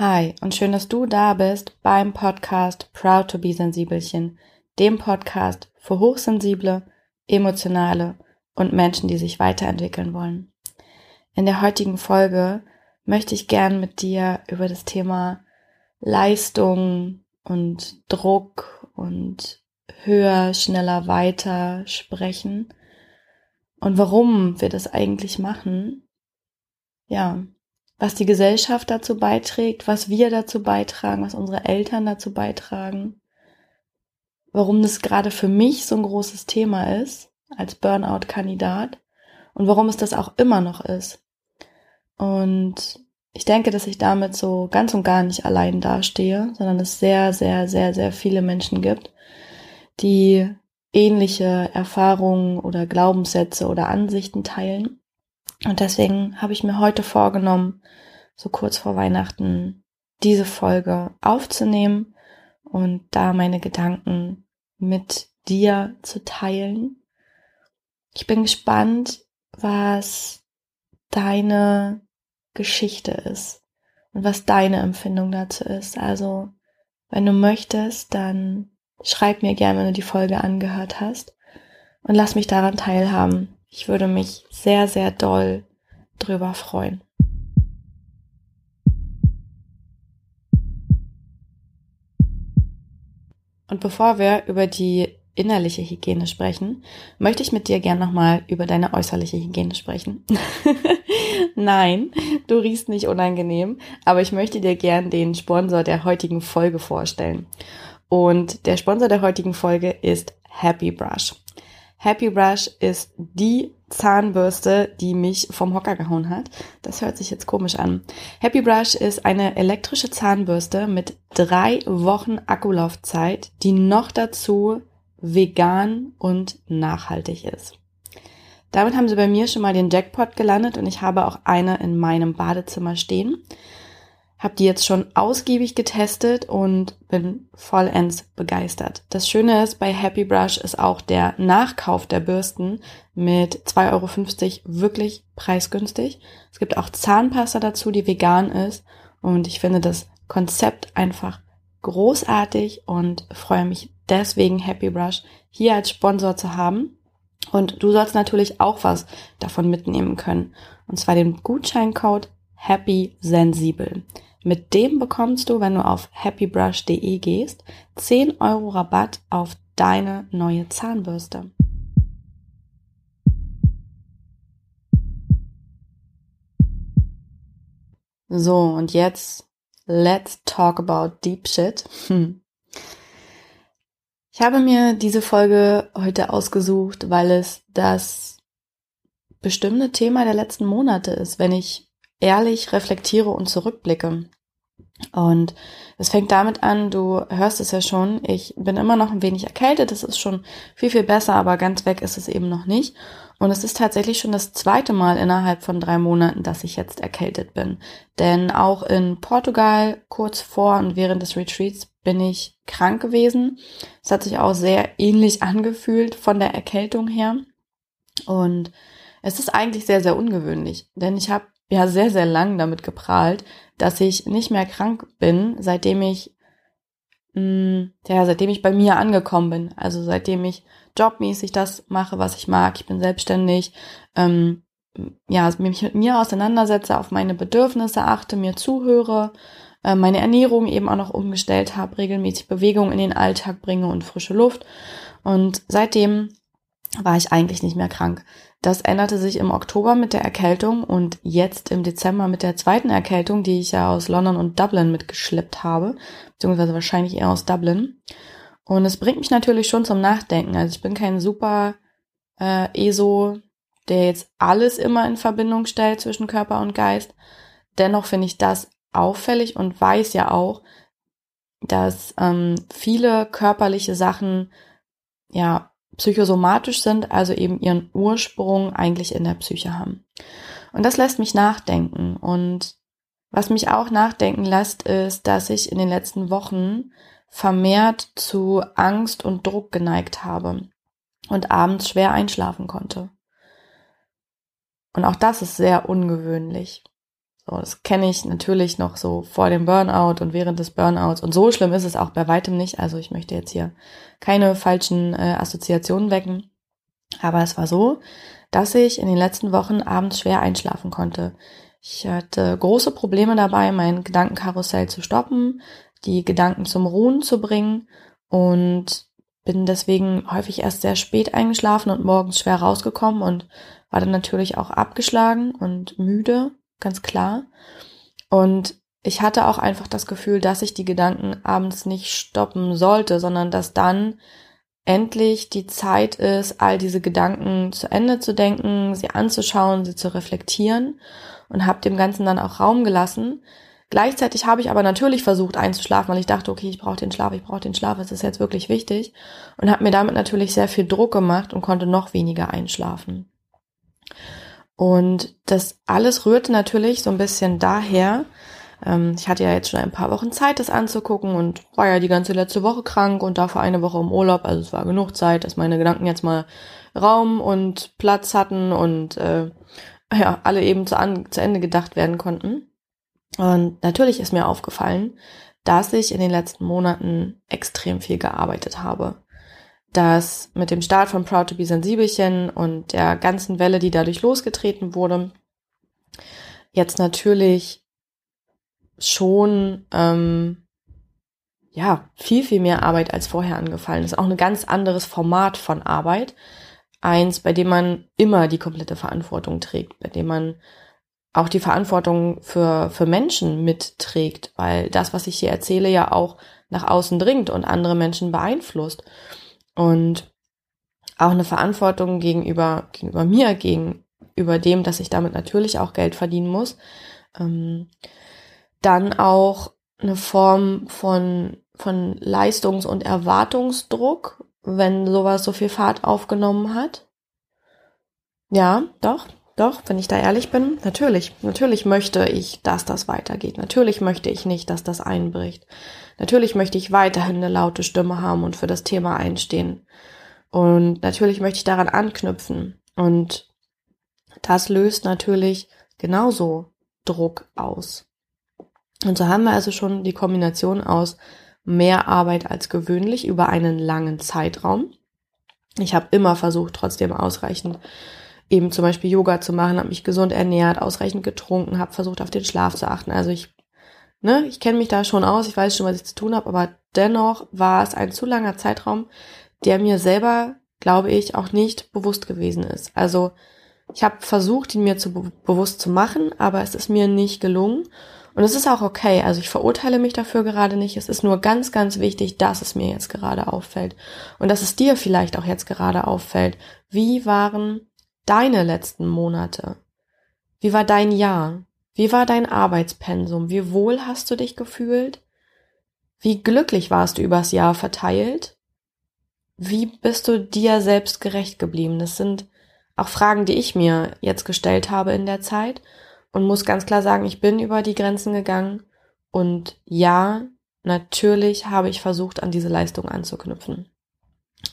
Hi und schön, dass du da bist beim Podcast Proud to be Sensibelchen, dem Podcast für hochsensible, emotionale und Menschen, die sich weiterentwickeln wollen. In der heutigen Folge möchte ich gern mit dir über das Thema Leistung und Druck und höher, schneller, weiter sprechen und warum wir das eigentlich machen. Ja, was die Gesellschaft dazu beiträgt, was wir dazu beitragen, was unsere Eltern dazu beitragen, warum das gerade für mich so ein großes Thema ist als Burnout-Kandidat und warum es das auch immer noch ist. Und ich denke, dass ich damit so ganz und gar nicht allein dastehe, sondern es sehr, sehr, sehr, sehr viele Menschen gibt, die ähnliche Erfahrungen oder Glaubenssätze oder Ansichten teilen. Und deswegen habe ich mir heute vorgenommen, so kurz vor Weihnachten diese Folge aufzunehmen und da meine Gedanken mit dir zu teilen. Ich bin gespannt, was deine Geschichte ist und was deine Empfindung dazu ist. Also, wenn du möchtest, dann schreib mir gerne, wenn du die Folge angehört hast und lass mich daran teilhaben. Ich würde mich sehr, sehr doll drüber freuen. Und bevor wir über die innerliche Hygiene sprechen, möchte ich mit dir gern nochmal über deine äußerliche Hygiene sprechen. Nein, du riechst nicht unangenehm, aber ich möchte dir gern den Sponsor der heutigen Folge vorstellen. Und der Sponsor der heutigen Folge ist Happy Brush. Happy Brush ist die Zahnbürste, die mich vom Hocker gehauen hat. Das hört sich jetzt komisch an. Happy Brush ist eine elektrische Zahnbürste mit drei Wochen Akkulaufzeit, die noch dazu vegan und nachhaltig ist. Damit haben sie bei mir schon mal den Jackpot gelandet und ich habe auch eine in meinem Badezimmer stehen habe die jetzt schon ausgiebig getestet und bin vollends begeistert. Das Schöne ist, bei Happy Brush ist auch der Nachkauf der Bürsten mit 2,50 Euro wirklich preisgünstig. Es gibt auch Zahnpasta dazu, die vegan ist und ich finde das Konzept einfach großartig und freue mich deswegen Happy Brush hier als Sponsor zu haben. Und du sollst natürlich auch was davon mitnehmen können. Und zwar den Gutscheincode Happy Sensibel. Mit dem bekommst du, wenn du auf happybrush.de gehst, 10 Euro Rabatt auf deine neue Zahnbürste. So, und jetzt let's talk about deep shit. Hm. Ich habe mir diese Folge heute ausgesucht, weil es das bestimmte Thema der letzten Monate ist, wenn ich ehrlich reflektiere und zurückblicke. Und es fängt damit an, du hörst es ja schon, ich bin immer noch ein wenig erkältet, das ist schon viel, viel besser, aber ganz weg ist es eben noch nicht. Und es ist tatsächlich schon das zweite Mal innerhalb von drei Monaten, dass ich jetzt erkältet bin. Denn auch in Portugal kurz vor und während des Retreats bin ich krank gewesen. Es hat sich auch sehr ähnlich angefühlt von der Erkältung her. Und es ist eigentlich sehr, sehr ungewöhnlich, denn ich habe ja sehr, sehr lang damit geprahlt, dass ich nicht mehr krank bin, seitdem ich, mh, mm, ja, seitdem ich bei mir angekommen bin. Also seitdem ich jobmäßig das mache, was ich mag. Ich bin selbstständig, ähm, ja, mich mit mir auseinandersetze, auf meine Bedürfnisse achte, mir zuhöre, äh, meine Ernährung eben auch noch umgestellt habe, regelmäßig Bewegung in den Alltag bringe und frische Luft. Und seitdem war ich eigentlich nicht mehr krank. Das änderte sich im Oktober mit der Erkältung und jetzt im Dezember mit der zweiten Erkältung, die ich ja aus London und Dublin mitgeschleppt habe, beziehungsweise wahrscheinlich eher aus Dublin. Und es bringt mich natürlich schon zum Nachdenken. Also ich bin kein super äh, ESO, der jetzt alles immer in Verbindung stellt zwischen Körper und Geist. Dennoch finde ich das auffällig und weiß ja auch, dass ähm, viele körperliche Sachen ja psychosomatisch sind, also eben ihren Ursprung eigentlich in der Psyche haben. Und das lässt mich nachdenken. Und was mich auch nachdenken lässt, ist, dass ich in den letzten Wochen vermehrt zu Angst und Druck geneigt habe und abends schwer einschlafen konnte. Und auch das ist sehr ungewöhnlich. So, das kenne ich natürlich noch so vor dem Burnout und während des Burnouts. Und so schlimm ist es auch bei weitem nicht. Also ich möchte jetzt hier keine falschen äh, Assoziationen wecken. Aber es war so, dass ich in den letzten Wochen abends schwer einschlafen konnte. Ich hatte große Probleme dabei, mein Gedankenkarussell zu stoppen, die Gedanken zum Ruhen zu bringen und bin deswegen häufig erst sehr spät eingeschlafen und morgens schwer rausgekommen und war dann natürlich auch abgeschlagen und müde, ganz klar. Und ich hatte auch einfach das Gefühl, dass ich die Gedanken abends nicht stoppen sollte, sondern dass dann endlich die Zeit ist, all diese Gedanken zu Ende zu denken, sie anzuschauen, sie zu reflektieren und habe dem Ganzen dann auch Raum gelassen. Gleichzeitig habe ich aber natürlich versucht einzuschlafen, weil ich dachte, okay, ich brauche den Schlaf, ich brauche den Schlaf, es ist jetzt wirklich wichtig und habe mir damit natürlich sehr viel Druck gemacht und konnte noch weniger einschlafen. Und das alles rührte natürlich so ein bisschen daher, ähm, ich hatte ja jetzt schon ein paar Wochen Zeit, das anzugucken und war ja die ganze letzte Woche krank und dafür eine Woche im Urlaub. Also es war genug Zeit, dass meine Gedanken jetzt mal Raum und Platz hatten und äh, ja, alle eben zu, an, zu Ende gedacht werden konnten. Und natürlich ist mir aufgefallen, dass ich in den letzten Monaten extrem viel gearbeitet habe. Dass mit dem Start von Proud to be Sensibelchen und der ganzen Welle, die dadurch losgetreten wurde, jetzt natürlich schon ähm, ja viel, viel mehr Arbeit als vorher angefallen ist. Auch ein ganz anderes Format von Arbeit. Eins, bei dem man immer die komplette Verantwortung trägt, bei dem man auch die Verantwortung für, für Menschen mitträgt, weil das, was ich hier erzähle, ja auch nach außen dringt und andere Menschen beeinflusst. Und auch eine Verantwortung gegenüber, gegenüber mir, gegenüber dem, dass ich damit natürlich auch Geld verdienen muss. Ähm, dann auch eine Form von, von Leistungs- und Erwartungsdruck, wenn sowas so viel Fahrt aufgenommen hat. Ja, doch, doch, wenn ich da ehrlich bin, natürlich, natürlich möchte ich, dass das weitergeht. Natürlich möchte ich nicht, dass das einbricht. Natürlich möchte ich weiterhin eine laute Stimme haben und für das Thema einstehen. Und natürlich möchte ich daran anknüpfen. Und das löst natürlich genauso Druck aus. Und so haben wir also schon die Kombination aus mehr Arbeit als gewöhnlich über einen langen Zeitraum. Ich habe immer versucht, trotzdem ausreichend eben zum Beispiel Yoga zu machen, habe mich gesund ernährt, ausreichend getrunken, habe versucht, auf den Schlaf zu achten. Also ich, ne, ich kenne mich da schon aus, ich weiß schon, was ich zu tun habe, aber dennoch war es ein zu langer Zeitraum, der mir selber, glaube ich, auch nicht bewusst gewesen ist. Also ich habe versucht, ihn mir zu bewusst zu machen, aber es ist mir nicht gelungen. Und es ist auch okay. Also ich verurteile mich dafür gerade nicht. Es ist nur ganz, ganz wichtig, dass es mir jetzt gerade auffällt. Und dass es dir vielleicht auch jetzt gerade auffällt. Wie waren deine letzten Monate? Wie war dein Jahr? Wie war dein Arbeitspensum? Wie wohl hast du dich gefühlt? Wie glücklich warst du übers Jahr verteilt? Wie bist du dir selbst gerecht geblieben? Das sind auch Fragen, die ich mir jetzt gestellt habe in der Zeit und muss ganz klar sagen, ich bin über die Grenzen gegangen und ja, natürlich habe ich versucht, an diese Leistung anzuknüpfen.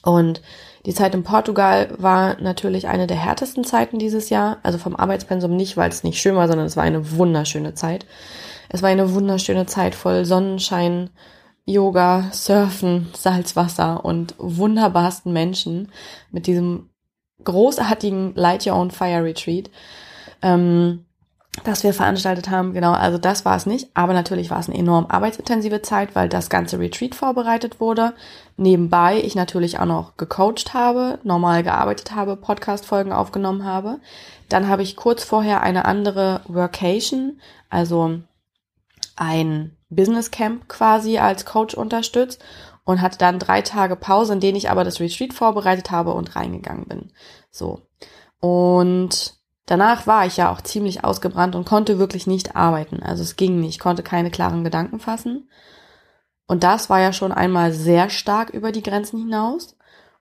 Und die Zeit in Portugal war natürlich eine der härtesten Zeiten dieses Jahr. Also vom Arbeitspensum nicht, weil es nicht schön war, sondern es war eine wunderschöne Zeit. Es war eine wunderschöne Zeit voll Sonnenschein, Yoga, Surfen, Salzwasser und wunderbarsten Menschen mit diesem großartigen Light Your Own Fire Retreat. Ähm, das wir veranstaltet haben. Genau, also das war es nicht. Aber natürlich war es eine enorm arbeitsintensive Zeit, weil das ganze Retreat vorbereitet wurde. Nebenbei ich natürlich auch noch gecoacht habe, normal gearbeitet habe, Podcast-Folgen aufgenommen habe. Dann habe ich kurz vorher eine andere Workation, also ein Business Camp quasi als Coach unterstützt und hatte dann drei Tage Pause, in denen ich aber das Retreat vorbereitet habe und reingegangen bin. So. Und Danach war ich ja auch ziemlich ausgebrannt und konnte wirklich nicht arbeiten. Also es ging nicht, konnte keine klaren Gedanken fassen. Und das war ja schon einmal sehr stark über die Grenzen hinaus.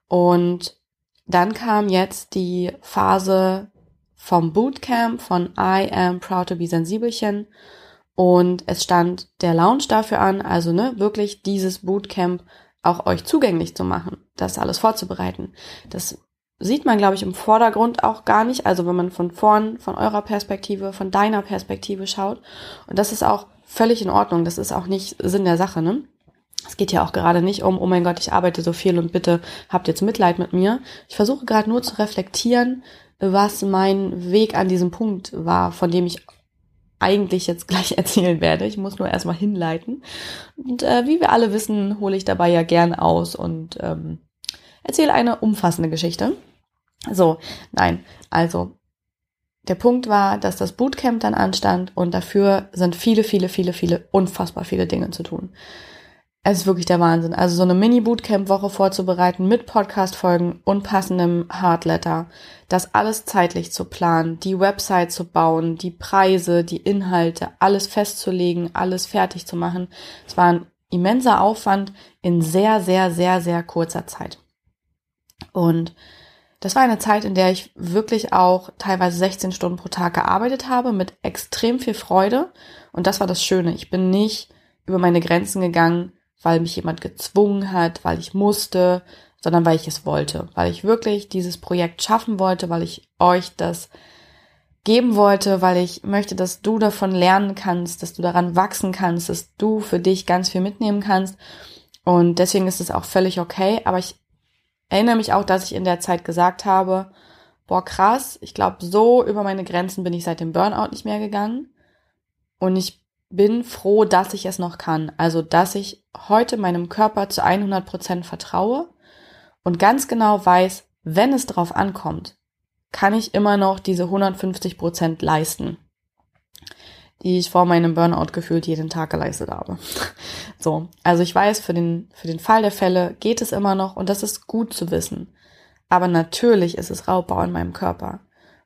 Und dann kam jetzt die Phase vom Bootcamp von I am proud to be Sensibelchen. Und es stand der Lounge dafür an, also ne, wirklich dieses Bootcamp auch euch zugänglich zu machen, das alles vorzubereiten. Das sieht man, glaube ich, im Vordergrund auch gar nicht. Also wenn man von vorn, von eurer Perspektive, von deiner Perspektive schaut. Und das ist auch völlig in Ordnung. Das ist auch nicht Sinn der Sache, ne? Es geht ja auch gerade nicht um, oh mein Gott, ich arbeite so viel und bitte habt jetzt Mitleid mit mir. Ich versuche gerade nur zu reflektieren, was mein Weg an diesem Punkt war, von dem ich eigentlich jetzt gleich erzählen werde. Ich muss nur erstmal hinleiten. Und äh, wie wir alle wissen, hole ich dabei ja gern aus und ähm, erzähle eine umfassende Geschichte. So, nein, also der Punkt war, dass das Bootcamp dann anstand und dafür sind viele, viele, viele, viele, unfassbar viele Dinge zu tun. Es ist wirklich der Wahnsinn. Also so eine Mini-Bootcamp-Woche vorzubereiten mit Podcast-Folgen und passendem Hardletter, das alles zeitlich zu planen, die Website zu bauen, die Preise, die Inhalte, alles festzulegen, alles fertig zu machen. Es war ein immenser Aufwand in sehr, sehr, sehr, sehr kurzer Zeit. Und das war eine Zeit, in der ich wirklich auch teilweise 16 Stunden pro Tag gearbeitet habe, mit extrem viel Freude. Und das war das Schöne. Ich bin nicht über meine Grenzen gegangen, weil mich jemand gezwungen hat, weil ich musste, sondern weil ich es wollte, weil ich wirklich dieses Projekt schaffen wollte, weil ich euch das geben wollte, weil ich möchte, dass du davon lernen kannst, dass du daran wachsen kannst, dass du für dich ganz viel mitnehmen kannst. Und deswegen ist es auch völlig okay. Aber ich erinnere mich auch, dass ich in der Zeit gesagt habe, boah, krass, ich glaube, so über meine Grenzen bin ich seit dem Burnout nicht mehr gegangen. Und ich bin froh, dass ich es noch kann. Also, dass ich heute meinem Körper zu 100 Prozent vertraue und ganz genau weiß, wenn es drauf ankommt, kann ich immer noch diese 150 Prozent leisten, die ich vor meinem Burnout gefühlt jeden Tag geleistet habe. So. Also ich weiß, für den, für den Fall der Fälle geht es immer noch und das ist gut zu wissen. Aber natürlich ist es Raubbau in meinem Körper.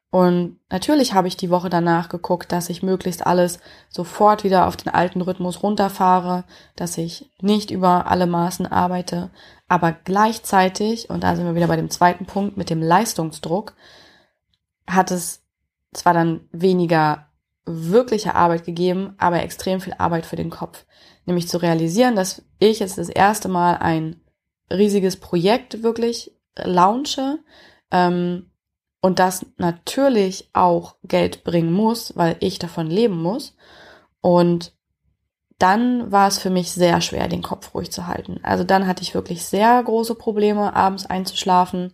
Und natürlich habe ich die Woche danach geguckt, dass ich möglichst alles sofort wieder auf den alten Rhythmus runterfahre, dass ich nicht über alle Maßen arbeite, aber gleichzeitig, und da sind wir wieder bei dem zweiten Punkt mit dem Leistungsdruck, hat es zwar dann weniger wirkliche Arbeit gegeben, aber extrem viel Arbeit für den Kopf. Nämlich zu realisieren, dass ich jetzt das erste Mal ein riesiges Projekt wirklich launche, ähm, und das natürlich auch Geld bringen muss, weil ich davon leben muss. Und dann war es für mich sehr schwer, den Kopf ruhig zu halten. Also dann hatte ich wirklich sehr große Probleme, abends einzuschlafen.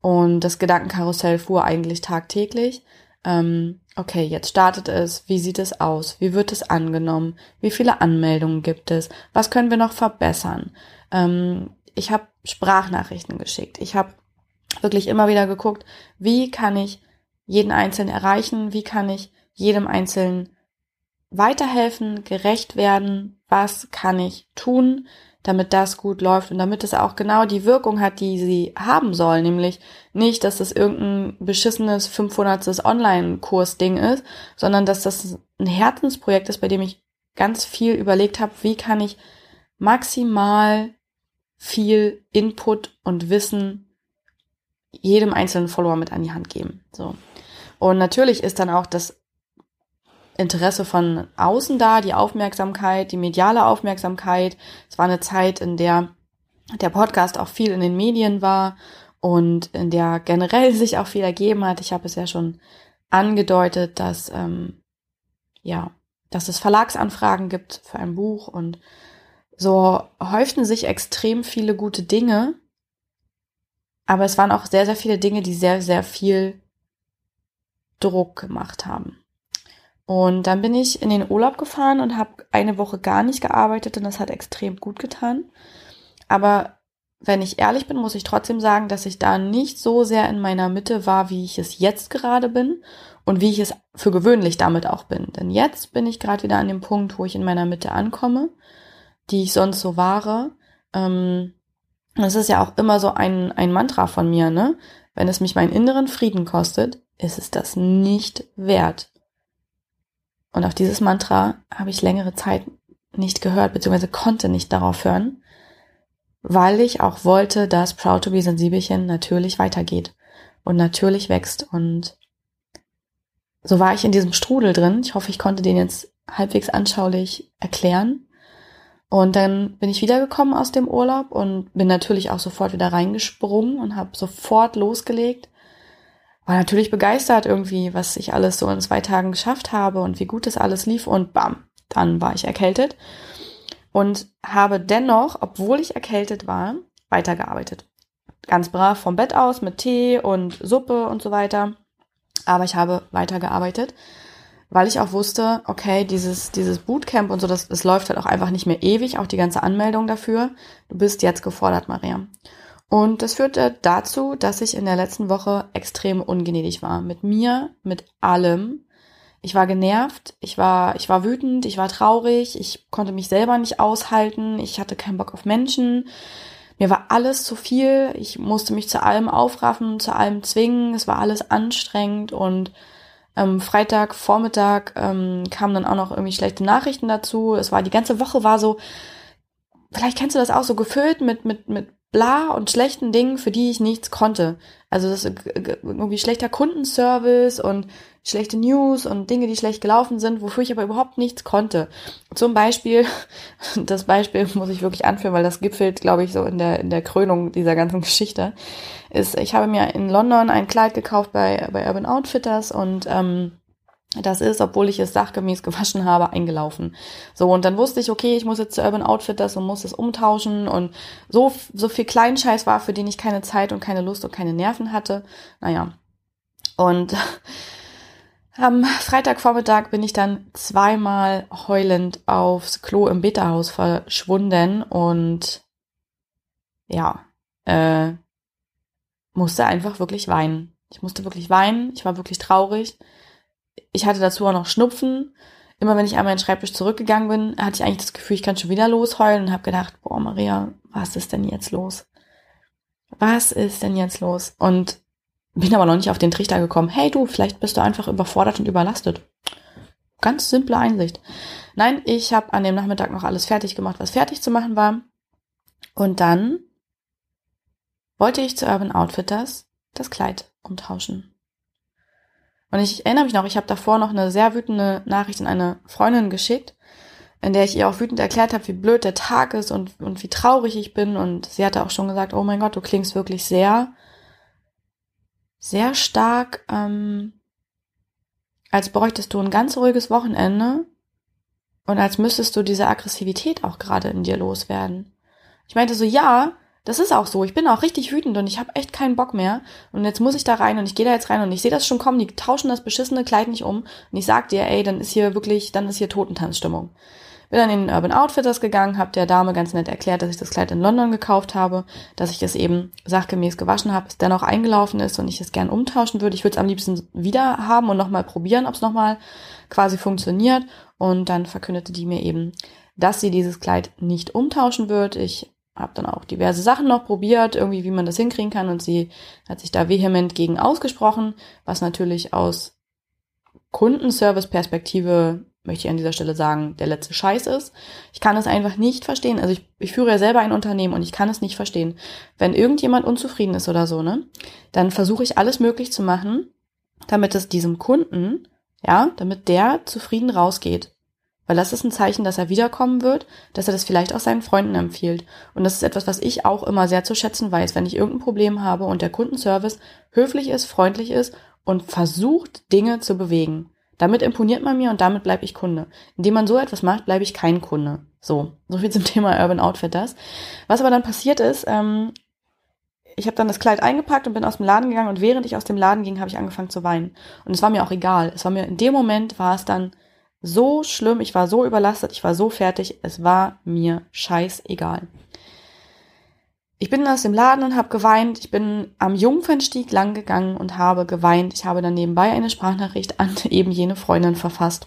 Und das Gedankenkarussell fuhr eigentlich tagtäglich. Ähm, okay, jetzt startet es. Wie sieht es aus? Wie wird es angenommen? Wie viele Anmeldungen gibt es? Was können wir noch verbessern? Ähm, ich habe Sprachnachrichten geschickt. Ich habe wirklich immer wieder geguckt, wie kann ich jeden Einzelnen erreichen, wie kann ich jedem Einzelnen weiterhelfen, gerecht werden, was kann ich tun, damit das gut läuft und damit es auch genau die Wirkung hat, die sie haben soll, nämlich nicht, dass es irgendein beschissenes 500. Online-Kurs-Ding ist, sondern dass das ein Herzensprojekt ist, bei dem ich ganz viel überlegt habe, wie kann ich maximal viel Input und Wissen jedem einzelnen Follower mit an die Hand geben. So. Und natürlich ist dann auch das Interesse von außen da, die Aufmerksamkeit, die mediale Aufmerksamkeit. Es war eine Zeit, in der der Podcast auch viel in den Medien war und in der generell sich auch viel ergeben hat. Ich habe es ja schon angedeutet, dass ähm, ja, dass es Verlagsanfragen gibt für ein Buch und so häuften sich extrem viele gute Dinge aber es waren auch sehr, sehr viele Dinge, die sehr, sehr viel Druck gemacht haben. Und dann bin ich in den Urlaub gefahren und habe eine Woche gar nicht gearbeitet und das hat extrem gut getan. Aber wenn ich ehrlich bin, muss ich trotzdem sagen, dass ich da nicht so sehr in meiner Mitte war, wie ich es jetzt gerade bin und wie ich es für gewöhnlich damit auch bin. Denn jetzt bin ich gerade wieder an dem Punkt, wo ich in meiner Mitte ankomme, die ich sonst so war. Ähm, das ist ja auch immer so ein, ein Mantra von mir, ne? Wenn es mich meinen inneren Frieden kostet, ist es das nicht wert. Und auf dieses Mantra habe ich längere Zeit nicht gehört, beziehungsweise konnte nicht darauf hören, weil ich auch wollte, dass Proud to be Sensibelchen natürlich weitergeht und natürlich wächst. Und so war ich in diesem Strudel drin. Ich hoffe, ich konnte den jetzt halbwegs anschaulich erklären. Und dann bin ich wiedergekommen aus dem Urlaub und bin natürlich auch sofort wieder reingesprungen und habe sofort losgelegt. War natürlich begeistert irgendwie, was ich alles so in zwei Tagen geschafft habe und wie gut das alles lief und bam, dann war ich erkältet und habe dennoch, obwohl ich erkältet war, weitergearbeitet. Ganz brav vom Bett aus mit Tee und Suppe und so weiter. Aber ich habe weitergearbeitet weil ich auch wusste, okay, dieses, dieses Bootcamp und so, das, das läuft halt auch einfach nicht mehr ewig, auch die ganze Anmeldung dafür. Du bist jetzt gefordert, Maria. Und das führte dazu, dass ich in der letzten Woche extrem ungnädig war. Mit mir, mit allem. Ich war genervt, ich war, ich war wütend, ich war traurig, ich konnte mich selber nicht aushalten, ich hatte keinen Bock auf Menschen. Mir war alles zu viel, ich musste mich zu allem aufraffen, zu allem zwingen, es war alles anstrengend und ähm, Freitag, Vormittag ähm, kamen dann auch noch irgendwie schlechte Nachrichten dazu. Es war die ganze Woche war so, vielleicht kennst du das auch, so gefüllt mit, mit, mit bla und schlechten Dingen, für die ich nichts konnte. Also das äh, irgendwie schlechter Kundenservice und schlechte News und Dinge, die schlecht gelaufen sind, wofür ich aber überhaupt nichts konnte. Zum Beispiel, das Beispiel muss ich wirklich anführen, weil das gipfelt, glaube ich, so in der, in der Krönung dieser ganzen Geschichte, ist, ich habe mir in London ein Kleid gekauft bei, bei Urban Outfitters und ähm, das ist, obwohl ich es sachgemäß gewaschen habe, eingelaufen. So, und dann wusste ich, okay, ich muss jetzt zu Urban Outfitters und muss es umtauschen und so, so viel Kleinscheiß war, für den ich keine Zeit und keine Lust und keine Nerven hatte. Naja. Und am Freitagvormittag bin ich dann zweimal heulend aufs Klo im Beta-Haus verschwunden und ja, äh, musste einfach wirklich weinen. Ich musste wirklich weinen, ich war wirklich traurig ich hatte dazu auch noch Schnupfen. Immer wenn ich einmal in den Schreibtisch zurückgegangen bin, hatte ich eigentlich das Gefühl, ich kann schon wieder losheulen und habe gedacht, boah, Maria, was ist denn jetzt los? Was ist denn jetzt los? Und bin aber noch nicht auf den Trichter gekommen, hey du, vielleicht bist du einfach überfordert und überlastet. Ganz simple Einsicht. Nein, ich habe an dem Nachmittag noch alles fertig gemacht, was fertig zu machen war. Und dann wollte ich zu Urban Outfitters das Kleid umtauschen. Und ich erinnere mich noch, ich habe davor noch eine sehr wütende Nachricht an eine Freundin geschickt, in der ich ihr auch wütend erklärt habe, wie blöd der Tag ist und, und wie traurig ich bin. Und sie hatte auch schon gesagt, oh mein Gott, du klingst wirklich sehr, sehr stark, ähm, als bräuchtest du ein ganz ruhiges Wochenende und als müsstest du diese Aggressivität auch gerade in dir loswerden. Ich meinte so, ja, das ist auch so. Ich bin auch richtig wütend und ich habe echt keinen Bock mehr. Und jetzt muss ich da rein und ich gehe da jetzt rein und ich sehe das schon kommen. Die tauschen das beschissene Kleid nicht um. Und ich sag dir, ey, dann ist hier wirklich, dann ist hier Totentanzstimmung. Bin dann in den Urban Outfitters gegangen, habe der Dame ganz nett erklärt, dass ich das Kleid in London gekauft habe, dass ich es eben sachgemäß gewaschen habe, es dennoch eingelaufen ist und ich es gern umtauschen würde. Ich würde es am liebsten wieder haben und nochmal probieren, ob es nochmal quasi funktioniert. Und dann verkündete die mir eben, dass sie dieses Kleid nicht umtauschen wird. Ich habe dann auch diverse Sachen noch probiert, irgendwie wie man das hinkriegen kann und sie hat sich da vehement gegen ausgesprochen, was natürlich aus Kundenservice-Perspektive, möchte ich an dieser Stelle sagen, der letzte Scheiß ist. Ich kann es einfach nicht verstehen. Also ich, ich führe ja selber ein Unternehmen und ich kann es nicht verstehen. Wenn irgendjemand unzufrieden ist oder so, ne, dann versuche ich alles möglich zu machen, damit es diesem Kunden, ja, damit der zufrieden rausgeht. Weil das ist ein Zeichen, dass er wiederkommen wird, dass er das vielleicht auch seinen Freunden empfiehlt. Und das ist etwas, was ich auch immer sehr zu schätzen weiß, wenn ich irgendein Problem habe und der Kundenservice höflich ist, freundlich ist und versucht, Dinge zu bewegen. Damit imponiert man mir und damit bleibe ich Kunde. Indem man so etwas macht, bleibe ich kein Kunde. So, so viel zum Thema Urban Outfitters. Was aber dann passiert ist, ähm, ich habe dann das Kleid eingepackt und bin aus dem Laden gegangen und während ich aus dem Laden ging, habe ich angefangen zu weinen. Und es war mir auch egal. Es war mir in dem Moment war es dann so schlimm, ich war so überlastet, ich war so fertig, es war mir scheißegal. Ich bin aus dem Laden und habe geweint. Ich bin am Jungfernstieg lang gegangen und habe geweint. Ich habe dann nebenbei eine Sprachnachricht an eben jene Freundin verfasst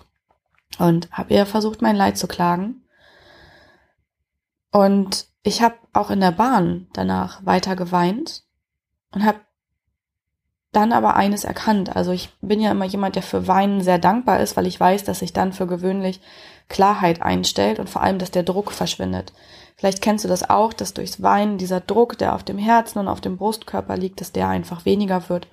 und habe ihr versucht, mein Leid zu klagen. Und ich habe auch in der Bahn danach weiter geweint und habe dann aber eines erkannt. Also ich bin ja immer jemand, der für Weinen sehr dankbar ist, weil ich weiß, dass sich dann für gewöhnlich Klarheit einstellt und vor allem, dass der Druck verschwindet. Vielleicht kennst du das auch, dass durchs Weinen dieser Druck, der auf dem Herzen und auf dem Brustkörper liegt, dass der einfach weniger wird.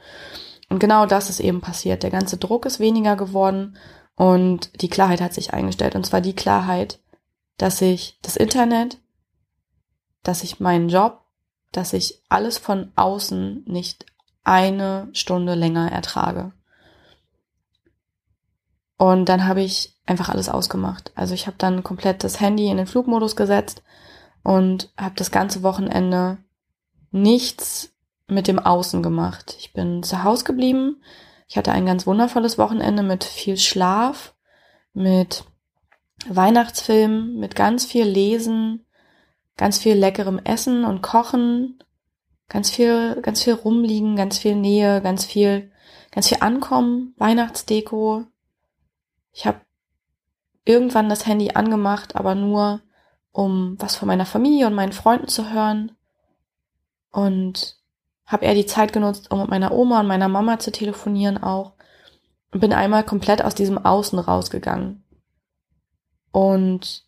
Und genau das ist eben passiert. Der ganze Druck ist weniger geworden und die Klarheit hat sich eingestellt. Und zwar die Klarheit, dass ich das Internet, dass ich meinen Job, dass ich alles von außen nicht eine Stunde länger ertrage. Und dann habe ich einfach alles ausgemacht. Also ich habe dann komplett das Handy in den Flugmodus gesetzt und habe das ganze Wochenende nichts mit dem Außen gemacht. Ich bin zu Hause geblieben. Ich hatte ein ganz wundervolles Wochenende mit viel Schlaf, mit Weihnachtsfilm, mit ganz viel Lesen, ganz viel leckerem Essen und Kochen, ganz viel, ganz viel rumliegen, ganz viel Nähe, ganz viel, ganz viel Ankommen, Weihnachtsdeko. Ich habe irgendwann das Handy angemacht, aber nur um was von meiner Familie und meinen Freunden zu hören und habe eher die Zeit genutzt, um mit meiner Oma und meiner Mama zu telefonieren auch und bin einmal komplett aus diesem Außen rausgegangen und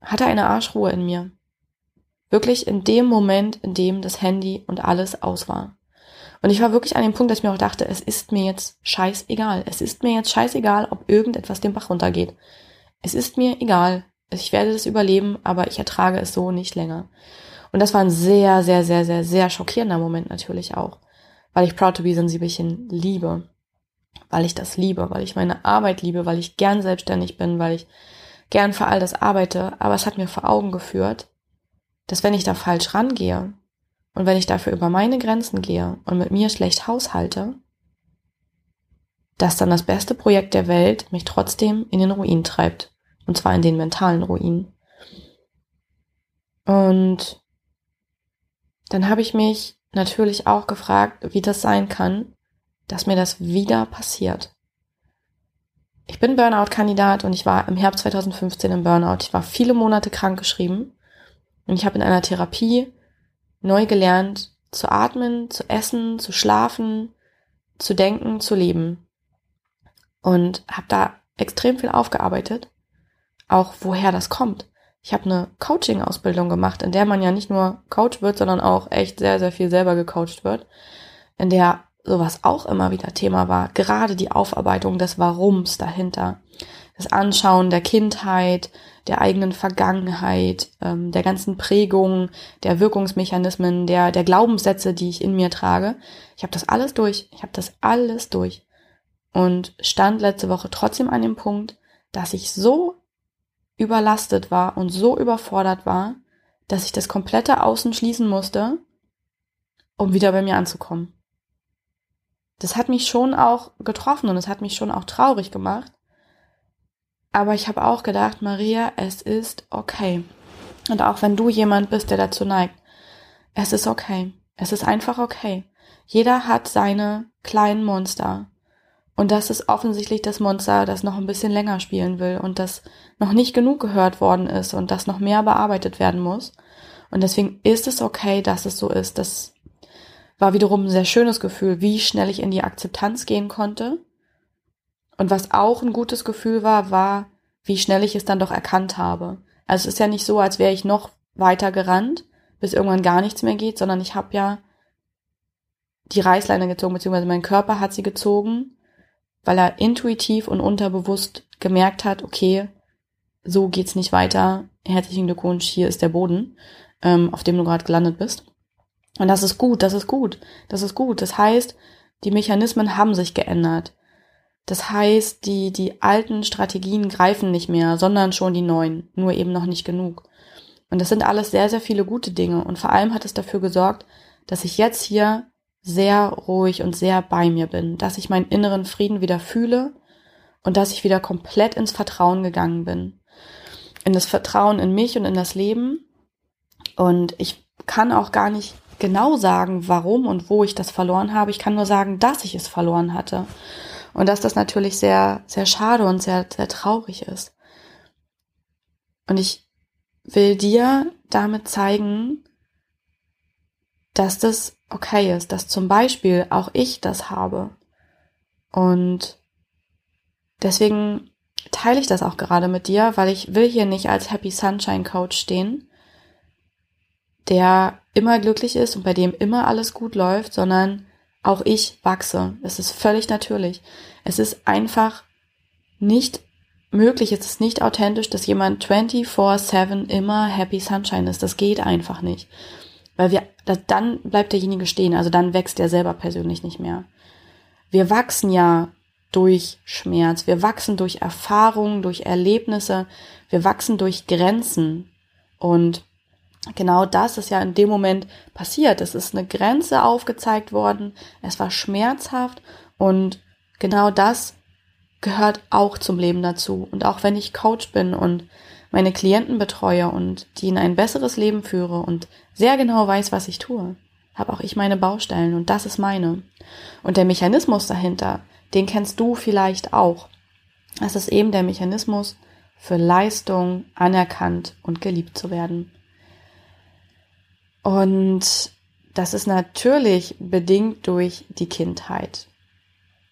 hatte eine Arschruhe in mir. Wirklich in dem Moment, in dem das Handy und alles aus war. Und ich war wirklich an dem Punkt, dass ich mir auch dachte, es ist mir jetzt scheißegal. Es ist mir jetzt scheißegal, ob irgendetwas den Bach runtergeht. Es ist mir egal. Ich werde das überleben, aber ich ertrage es so nicht länger. Und das war ein sehr, sehr, sehr, sehr, sehr schockierender Moment natürlich auch, weil ich Proud to be Sensibelchen liebe, weil ich das liebe, weil ich meine Arbeit liebe, weil ich gern selbstständig bin, weil ich gern für all das arbeite. Aber es hat mir vor Augen geführt, dass wenn ich da falsch rangehe und wenn ich dafür über meine Grenzen gehe und mit mir schlecht haushalte, dass dann das beste Projekt der Welt mich trotzdem in den Ruin treibt. Und zwar in den mentalen Ruin. Und dann habe ich mich natürlich auch gefragt, wie das sein kann, dass mir das wieder passiert. Ich bin Burnout-Kandidat und ich war im Herbst 2015 im Burnout. Ich war viele Monate krankgeschrieben und ich habe in einer Therapie neu gelernt, zu atmen, zu essen, zu schlafen, zu denken, zu leben. Und habe da extrem viel aufgearbeitet, auch woher das kommt ich habe eine Coaching-Ausbildung gemacht, in der man ja nicht nur Coach wird, sondern auch echt sehr, sehr viel selber gecoacht wird, in der sowas auch immer wieder Thema war. Gerade die Aufarbeitung des Warums dahinter. Das Anschauen der Kindheit, der eigenen Vergangenheit, ähm, der ganzen Prägungen, der Wirkungsmechanismen, der, der Glaubenssätze, die ich in mir trage. Ich habe das alles durch. Ich habe das alles durch. Und stand letzte Woche trotzdem an dem Punkt, dass ich so überlastet war und so überfordert war, dass ich das komplette Außen schließen musste, um wieder bei mir anzukommen. Das hat mich schon auch getroffen und es hat mich schon auch traurig gemacht. Aber ich habe auch gedacht, Maria, es ist okay. Und auch wenn du jemand bist, der dazu neigt, es ist okay. Es ist einfach okay. Jeder hat seine kleinen Monster. Und das ist offensichtlich das Monster, das noch ein bisschen länger spielen will und das noch nicht genug gehört worden ist und das noch mehr bearbeitet werden muss. Und deswegen ist es okay, dass es so ist. Das war wiederum ein sehr schönes Gefühl, wie schnell ich in die Akzeptanz gehen konnte. Und was auch ein gutes Gefühl war, war, wie schnell ich es dann doch erkannt habe. Also es ist ja nicht so, als wäre ich noch weiter gerannt, bis irgendwann gar nichts mehr geht, sondern ich habe ja die Reißleine gezogen, beziehungsweise mein Körper hat sie gezogen weil er intuitiv und unterbewusst gemerkt hat, okay, so geht's nicht weiter. Herzlichen Glückwunsch, hier ist der Boden, ähm, auf dem du gerade gelandet bist. Und das ist gut, das ist gut, das ist gut. Das heißt, die Mechanismen haben sich geändert. Das heißt, die, die alten Strategien greifen nicht mehr, sondern schon die neuen, nur eben noch nicht genug. Und das sind alles sehr, sehr viele gute Dinge. Und vor allem hat es dafür gesorgt, dass ich jetzt hier sehr ruhig und sehr bei mir bin, dass ich meinen inneren Frieden wieder fühle und dass ich wieder komplett ins Vertrauen gegangen bin. In das Vertrauen in mich und in das Leben. Und ich kann auch gar nicht genau sagen, warum und wo ich das verloren habe. Ich kann nur sagen, dass ich es verloren hatte. Und dass das natürlich sehr, sehr schade und sehr, sehr traurig ist. Und ich will dir damit zeigen, dass das okay ist, dass zum Beispiel auch ich das habe. Und deswegen teile ich das auch gerade mit dir, weil ich will hier nicht als Happy Sunshine Coach stehen, der immer glücklich ist und bei dem immer alles gut läuft, sondern auch ich wachse. Es ist völlig natürlich. Es ist einfach nicht möglich, es ist nicht authentisch, dass jemand 24-7 immer Happy Sunshine ist. Das geht einfach nicht. Weil wir, dann bleibt derjenige stehen, also dann wächst er selber persönlich nicht mehr. Wir wachsen ja durch Schmerz, wir wachsen durch Erfahrungen, durch Erlebnisse, wir wachsen durch Grenzen. Und genau das ist ja in dem Moment passiert. Es ist eine Grenze aufgezeigt worden, es war schmerzhaft und genau das gehört auch zum Leben dazu. Und auch wenn ich Coach bin und meine Klienten betreue und die in ein besseres Leben führe und sehr genau weiß, was ich tue, habe auch ich meine Baustellen und das ist meine. Und der Mechanismus dahinter, den kennst du vielleicht auch. Es ist eben der Mechanismus für Leistung anerkannt und geliebt zu werden. Und das ist natürlich bedingt durch die Kindheit.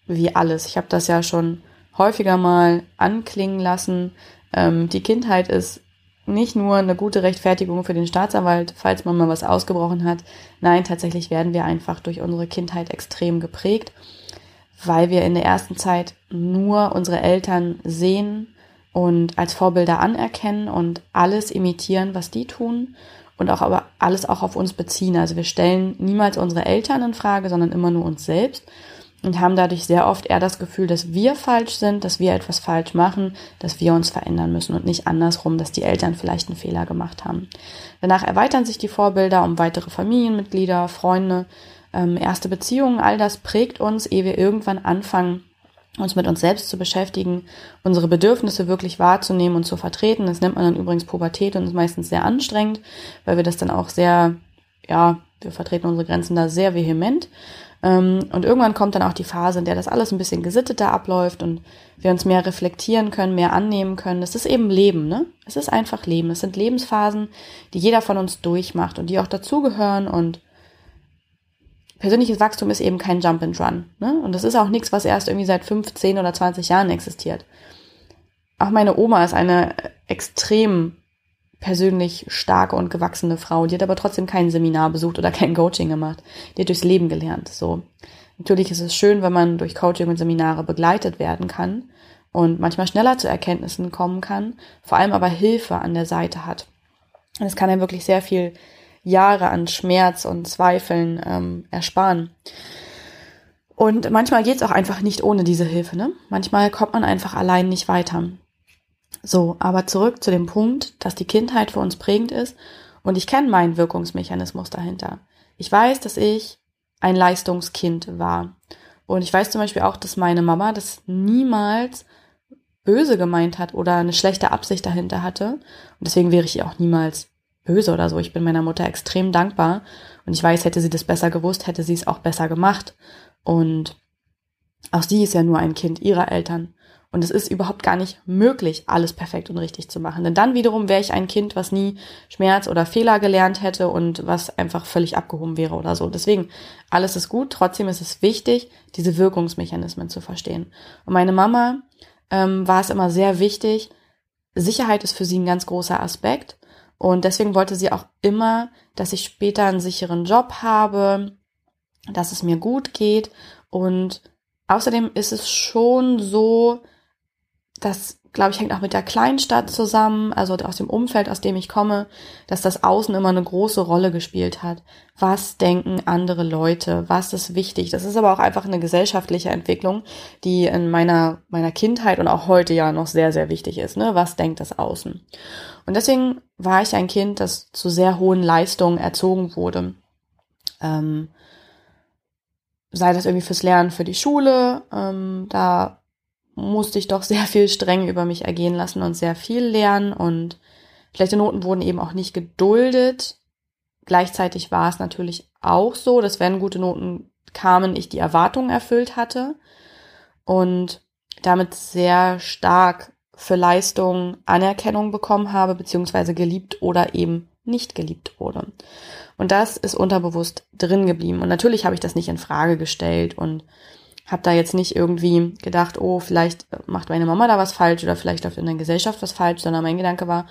Wie alles. Ich habe das ja schon häufiger mal anklingen lassen. Ähm, die Kindheit ist nicht nur eine gute Rechtfertigung für den Staatsanwalt, falls man mal was ausgebrochen hat. Nein, tatsächlich werden wir einfach durch unsere Kindheit extrem geprägt, weil wir in der ersten Zeit nur unsere Eltern sehen und als Vorbilder anerkennen und alles imitieren, was die tun und auch aber alles auch auf uns beziehen. Also wir stellen niemals unsere Eltern in Frage, sondern immer nur uns selbst und haben dadurch sehr oft eher das Gefühl, dass wir falsch sind, dass wir etwas falsch machen, dass wir uns verändern müssen und nicht andersrum, dass die Eltern vielleicht einen Fehler gemacht haben. Danach erweitern sich die Vorbilder um weitere Familienmitglieder, Freunde, ähm, erste Beziehungen, all das prägt uns, ehe wir irgendwann anfangen, uns mit uns selbst zu beschäftigen, unsere Bedürfnisse wirklich wahrzunehmen und zu vertreten. Das nennt man dann übrigens Pubertät und ist meistens sehr anstrengend, weil wir das dann auch sehr, ja, wir vertreten unsere Grenzen da sehr vehement. Ähm, und irgendwann kommt dann auch die Phase, in der das alles ein bisschen gesitteter abläuft und wir uns mehr reflektieren können, mehr annehmen können. Es ist eben Leben, ne? Es ist einfach Leben. Es sind Lebensphasen, die jeder von uns durchmacht und die auch dazugehören und persönliches Wachstum ist eben kein Jump and Run. Ne? Und das ist auch nichts, was erst irgendwie seit 15 oder 20 Jahren existiert. Auch meine Oma ist eine extrem persönlich starke und gewachsene Frau. Die hat aber trotzdem kein Seminar besucht oder kein Coaching gemacht. Die hat durchs Leben gelernt. So. Natürlich ist es schön, wenn man durch Coaching und Seminare begleitet werden kann und manchmal schneller zu Erkenntnissen kommen kann, vor allem aber Hilfe an der Seite hat. Und es kann einem wirklich sehr viel Jahre an Schmerz und Zweifeln ähm, ersparen. Und manchmal geht es auch einfach nicht ohne diese Hilfe. Ne? Manchmal kommt man einfach allein nicht weiter. So, aber zurück zu dem Punkt, dass die Kindheit für uns prägend ist und ich kenne meinen Wirkungsmechanismus dahinter. Ich weiß, dass ich ein Leistungskind war. Und ich weiß zum Beispiel auch, dass meine Mama das niemals böse gemeint hat oder eine schlechte Absicht dahinter hatte. Und deswegen wäre ich ihr auch niemals böse oder so. Ich bin meiner Mutter extrem dankbar. Und ich weiß, hätte sie das besser gewusst, hätte sie es auch besser gemacht. Und auch sie ist ja nur ein Kind ihrer Eltern. Und es ist überhaupt gar nicht möglich, alles perfekt und richtig zu machen. Denn dann wiederum wäre ich ein Kind, was nie Schmerz oder Fehler gelernt hätte und was einfach völlig abgehoben wäre oder so. Deswegen, alles ist gut. Trotzdem ist es wichtig, diese Wirkungsmechanismen zu verstehen. Und meine Mama ähm, war es immer sehr wichtig. Sicherheit ist für sie ein ganz großer Aspekt. Und deswegen wollte sie auch immer, dass ich später einen sicheren Job habe, dass es mir gut geht. Und außerdem ist es schon so, das, glaube ich, hängt auch mit der Kleinstadt zusammen, also aus dem Umfeld, aus dem ich komme, dass das Außen immer eine große Rolle gespielt hat. Was denken andere Leute? Was ist wichtig? Das ist aber auch einfach eine gesellschaftliche Entwicklung, die in meiner, meiner Kindheit und auch heute ja noch sehr, sehr wichtig ist. Ne? Was denkt das Außen? Und deswegen war ich ein Kind, das zu sehr hohen Leistungen erzogen wurde. Ähm, sei das irgendwie fürs Lernen für die Schule, ähm, da musste ich doch sehr viel streng über mich ergehen lassen und sehr viel lernen und schlechte Noten wurden eben auch nicht geduldet. Gleichzeitig war es natürlich auch so, dass wenn gute Noten kamen, ich die Erwartungen erfüllt hatte und damit sehr stark für Leistung Anerkennung bekommen habe, beziehungsweise geliebt oder eben nicht geliebt wurde. Und das ist unterbewusst drin geblieben. Und natürlich habe ich das nicht in Frage gestellt und habe da jetzt nicht irgendwie gedacht, oh, vielleicht macht meine Mama da was falsch oder vielleicht läuft in der Gesellschaft was falsch, sondern mein Gedanke war,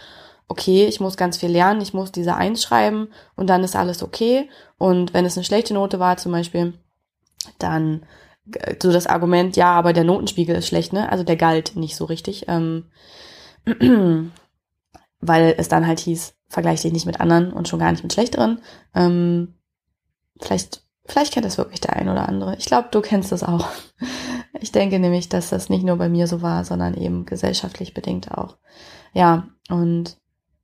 okay, ich muss ganz viel lernen, ich muss diese Eins schreiben und dann ist alles okay. Und wenn es eine schlechte Note war zum Beispiel, dann so das Argument, ja, aber der Notenspiegel ist schlecht, ne? Also der galt nicht so richtig, ähm, weil es dann halt hieß, vergleich dich nicht mit anderen und schon gar nicht mit schlechteren. Ähm, vielleicht, vielleicht kennt das wirklich der ein oder andere. Ich glaube, du kennst das auch. Ich denke nämlich, dass das nicht nur bei mir so war, sondern eben gesellschaftlich bedingt auch. Ja, und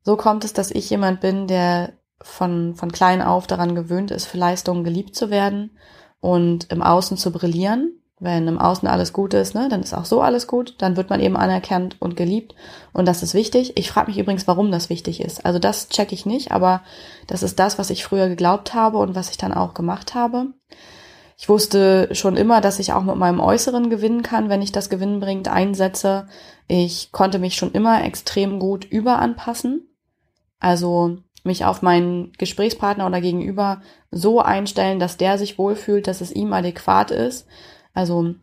so kommt es, dass ich jemand bin, der von, von klein auf daran gewöhnt ist, für Leistungen geliebt zu werden und im Außen zu brillieren. Wenn im Außen alles gut ist, ne, dann ist auch so alles gut. Dann wird man eben anerkannt und geliebt. Und das ist wichtig. Ich frage mich übrigens, warum das wichtig ist. Also das checke ich nicht, aber das ist das, was ich früher geglaubt habe und was ich dann auch gemacht habe. Ich wusste schon immer, dass ich auch mit meinem Äußeren gewinnen kann, wenn ich das gewinnbringend einsetze. Ich konnte mich schon immer extrem gut überanpassen. Also mich auf meinen Gesprächspartner oder Gegenüber so einstellen, dass der sich wohlfühlt, dass es ihm adäquat ist. Also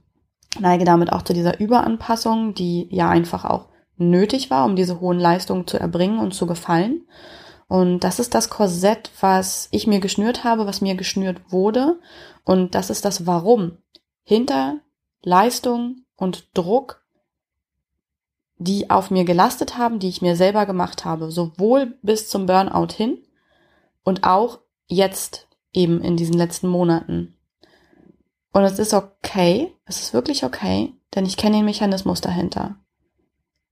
neige damit auch zu dieser Überanpassung, die ja einfach auch nötig war, um diese hohen Leistungen zu erbringen und zu gefallen. Und das ist das Korsett, was ich mir geschnürt habe, was mir geschnürt wurde. Und das ist das Warum. Hinter Leistung und Druck die auf mir gelastet haben, die ich mir selber gemacht habe, sowohl bis zum Burnout hin und auch jetzt eben in diesen letzten Monaten. Und es ist okay, es ist wirklich okay, denn ich kenne den Mechanismus dahinter.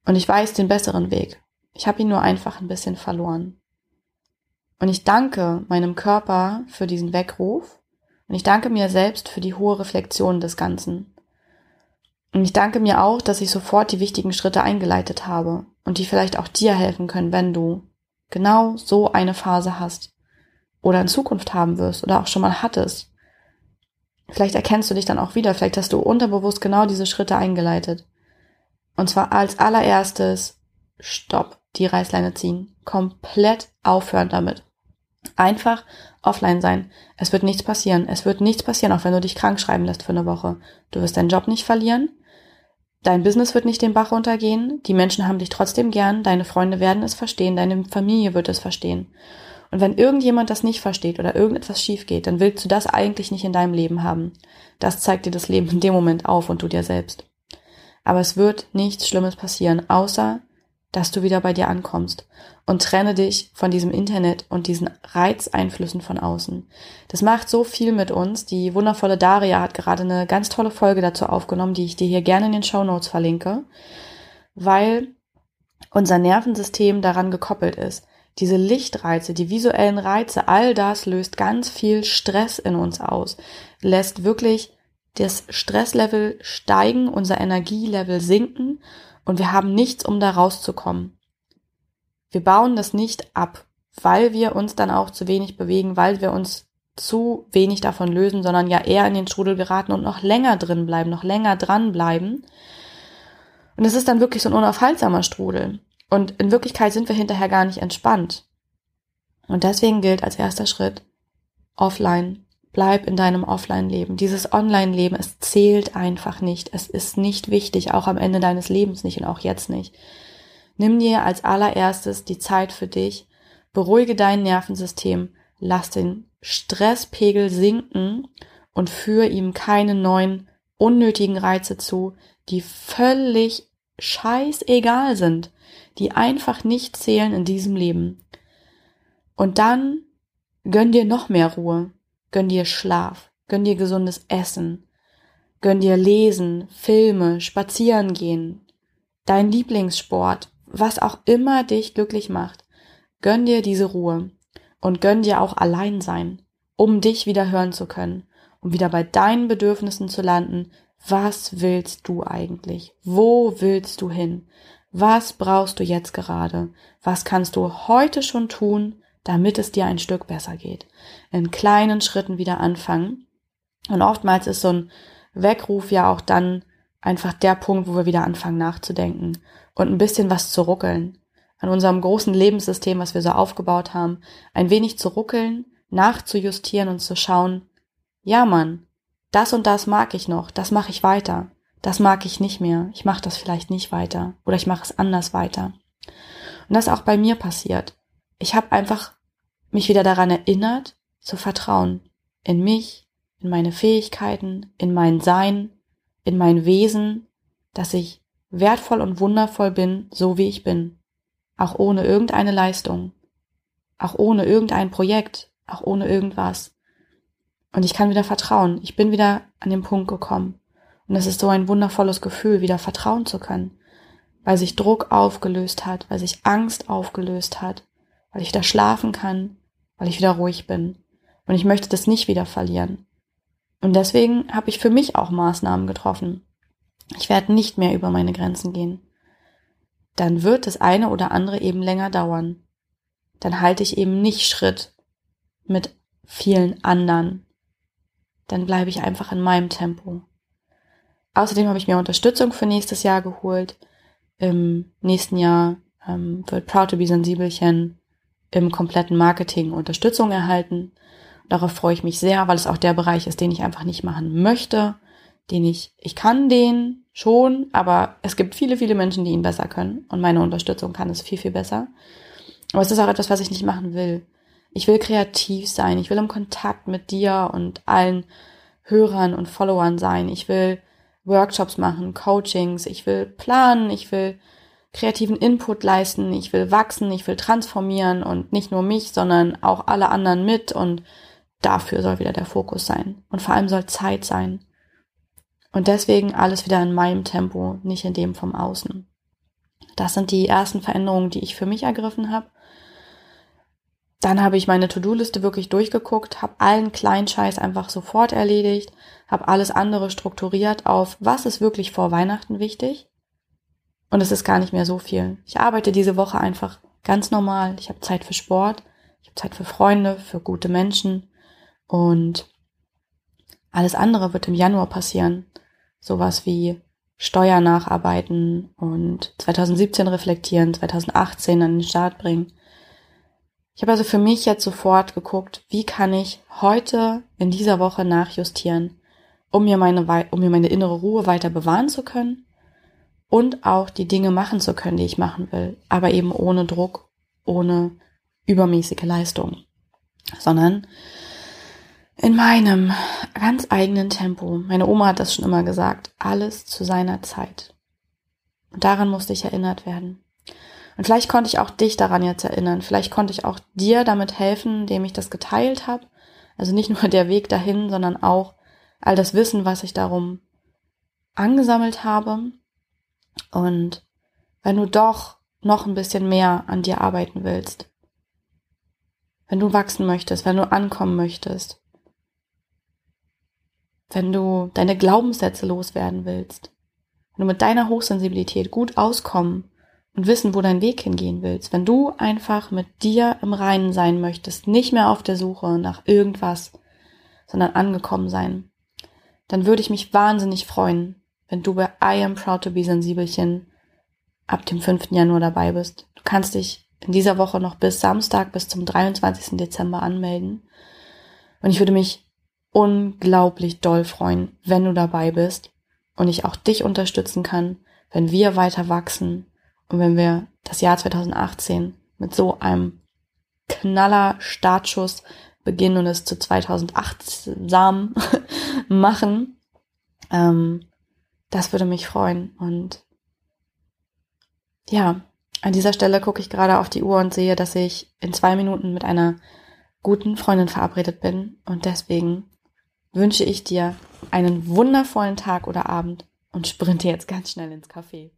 Und ich weiß den besseren Weg. Ich habe ihn nur einfach ein bisschen verloren. Und ich danke meinem Körper für diesen Weckruf und ich danke mir selbst für die hohe Reflexion des Ganzen. Und ich danke mir auch, dass ich sofort die wichtigen Schritte eingeleitet habe und die vielleicht auch dir helfen können, wenn du genau so eine Phase hast oder in Zukunft haben wirst oder auch schon mal hattest. Vielleicht erkennst du dich dann auch wieder, vielleicht hast du unterbewusst genau diese Schritte eingeleitet. Und zwar als allererstes, stopp, die Reißleine ziehen. Komplett aufhören damit. Einfach offline sein. Es wird nichts passieren. Es wird nichts passieren, auch wenn du dich krank schreiben lässt für eine Woche. Du wirst deinen Job nicht verlieren. Dein Business wird nicht den Bach runtergehen, die Menschen haben dich trotzdem gern, deine Freunde werden es verstehen, deine Familie wird es verstehen. Und wenn irgendjemand das nicht versteht oder irgendetwas schief geht, dann willst du das eigentlich nicht in deinem Leben haben. Das zeigt dir das Leben in dem Moment auf und du dir selbst. Aber es wird nichts Schlimmes passieren, außer dass du wieder bei dir ankommst und trenne dich von diesem Internet und diesen Reizeinflüssen von außen. Das macht so viel mit uns. Die wundervolle Daria hat gerade eine ganz tolle Folge dazu aufgenommen, die ich dir hier gerne in den Show Notes verlinke, weil unser Nervensystem daran gekoppelt ist. Diese Lichtreize, die visuellen Reize, all das löst ganz viel Stress in uns aus, lässt wirklich das Stresslevel steigen, unser Energielevel sinken und wir haben nichts, um da rauszukommen. Wir bauen das nicht ab, weil wir uns dann auch zu wenig bewegen, weil wir uns zu wenig davon lösen, sondern ja eher in den Strudel geraten und noch länger drin bleiben, noch länger dranbleiben. Und es ist dann wirklich so ein unaufhaltsamer Strudel. Und in Wirklichkeit sind wir hinterher gar nicht entspannt. Und deswegen gilt als erster Schritt offline bleib in deinem Offline-Leben. Dieses Online-Leben, es zählt einfach nicht. Es ist nicht wichtig, auch am Ende deines Lebens nicht und auch jetzt nicht. Nimm dir als allererstes die Zeit für dich, beruhige dein Nervensystem, lass den Stresspegel sinken und führe ihm keine neuen unnötigen Reize zu, die völlig scheißegal sind, die einfach nicht zählen in diesem Leben. Und dann gönn dir noch mehr Ruhe. Gönn dir Schlaf, gönn dir gesundes Essen, gönn dir Lesen, Filme, Spazieren gehen, dein Lieblingssport, was auch immer dich glücklich macht. Gönn dir diese Ruhe und gönn dir auch allein sein, um dich wieder hören zu können, um wieder bei deinen Bedürfnissen zu landen. Was willst du eigentlich? Wo willst du hin? Was brauchst du jetzt gerade? Was kannst du heute schon tun, damit es dir ein Stück besser geht. In kleinen Schritten wieder anfangen. Und oftmals ist so ein Weckruf ja auch dann einfach der Punkt, wo wir wieder anfangen nachzudenken und ein bisschen was zu ruckeln. An unserem großen Lebenssystem, was wir so aufgebaut haben, ein wenig zu ruckeln, nachzujustieren und zu schauen, ja Mann, das und das mag ich noch, das mache ich weiter. Das mag ich nicht mehr. Ich mache das vielleicht nicht weiter oder ich mache es anders weiter. Und das ist auch bei mir passiert. Ich habe einfach mich wieder daran erinnert, zu vertrauen. In mich, in meine Fähigkeiten, in mein Sein, in mein Wesen, dass ich wertvoll und wundervoll bin, so wie ich bin. Auch ohne irgendeine Leistung. Auch ohne irgendein Projekt. Auch ohne irgendwas. Und ich kann wieder vertrauen. Ich bin wieder an den Punkt gekommen. Und es ist so ein wundervolles Gefühl, wieder vertrauen zu können. Weil sich Druck aufgelöst hat, weil sich Angst aufgelöst hat, weil ich wieder schlafen kann, weil ich wieder ruhig bin. Und ich möchte das nicht wieder verlieren. Und deswegen habe ich für mich auch Maßnahmen getroffen. Ich werde nicht mehr über meine Grenzen gehen. Dann wird das eine oder andere eben länger dauern. Dann halte ich eben nicht Schritt mit vielen anderen. Dann bleibe ich einfach in meinem Tempo. Außerdem habe ich mir Unterstützung für nächstes Jahr geholt. Im nächsten Jahr ähm, wird Proud to be Sensibelchen im kompletten Marketing Unterstützung erhalten. Darauf freue ich mich sehr, weil es auch der Bereich ist, den ich einfach nicht machen möchte, den ich, ich kann den schon, aber es gibt viele, viele Menschen, die ihn besser können und meine Unterstützung kann es viel, viel besser. Aber es ist auch etwas, was ich nicht machen will. Ich will kreativ sein, ich will im Kontakt mit dir und allen Hörern und Followern sein. Ich will Workshops machen, Coachings, ich will planen, ich will kreativen Input leisten, ich will wachsen, ich will transformieren und nicht nur mich, sondern auch alle anderen mit und dafür soll wieder der Fokus sein. Und vor allem soll Zeit sein. Und deswegen alles wieder in meinem Tempo, nicht in dem vom Außen. Das sind die ersten Veränderungen, die ich für mich ergriffen habe. Dann habe ich meine To-Do-Liste wirklich durchgeguckt, habe allen kleinen Scheiß einfach sofort erledigt, habe alles andere strukturiert auf, was ist wirklich vor Weihnachten wichtig und es ist gar nicht mehr so viel. Ich arbeite diese Woche einfach ganz normal. Ich habe Zeit für Sport, ich habe Zeit für Freunde, für gute Menschen und alles andere wird im Januar passieren. Sowas wie Steuer nacharbeiten und 2017 reflektieren, 2018 an den Start bringen. Ich habe also für mich jetzt sofort geguckt, wie kann ich heute in dieser Woche nachjustieren, um mir meine, um mir meine innere Ruhe weiter bewahren zu können und auch die Dinge machen zu können, die ich machen will, aber eben ohne Druck, ohne übermäßige Leistung, sondern in meinem ganz eigenen Tempo. Meine Oma hat das schon immer gesagt, alles zu seiner Zeit. Und daran musste ich erinnert werden. Und vielleicht konnte ich auch dich daran jetzt erinnern. Vielleicht konnte ich auch dir damit helfen, indem ich das geteilt habe. Also nicht nur der Weg dahin, sondern auch all das Wissen, was ich darum angesammelt habe. Und wenn du doch noch ein bisschen mehr an dir arbeiten willst, wenn du wachsen möchtest, wenn du ankommen möchtest, wenn du deine Glaubenssätze loswerden willst, wenn du mit deiner Hochsensibilität gut auskommen und wissen, wo dein Weg hingehen willst, wenn du einfach mit dir im Reinen sein möchtest, nicht mehr auf der Suche nach irgendwas, sondern angekommen sein, dann würde ich mich wahnsinnig freuen, wenn du bei I am proud to be Sensibelchen ab dem 5. Januar dabei bist. Du kannst dich in dieser Woche noch bis Samstag, bis zum 23. Dezember anmelden. Und ich würde mich unglaublich doll freuen, wenn du dabei bist und ich auch dich unterstützen kann, wenn wir weiter wachsen und wenn wir das Jahr 2018 mit so einem knaller Startschuss beginnen und es zu 2008 Samen machen. Ähm, das würde mich freuen. Und ja, an dieser Stelle gucke ich gerade auf die Uhr und sehe, dass ich in zwei Minuten mit einer guten Freundin verabredet bin. Und deswegen wünsche ich dir einen wundervollen Tag oder Abend und sprinte jetzt ganz schnell ins Café.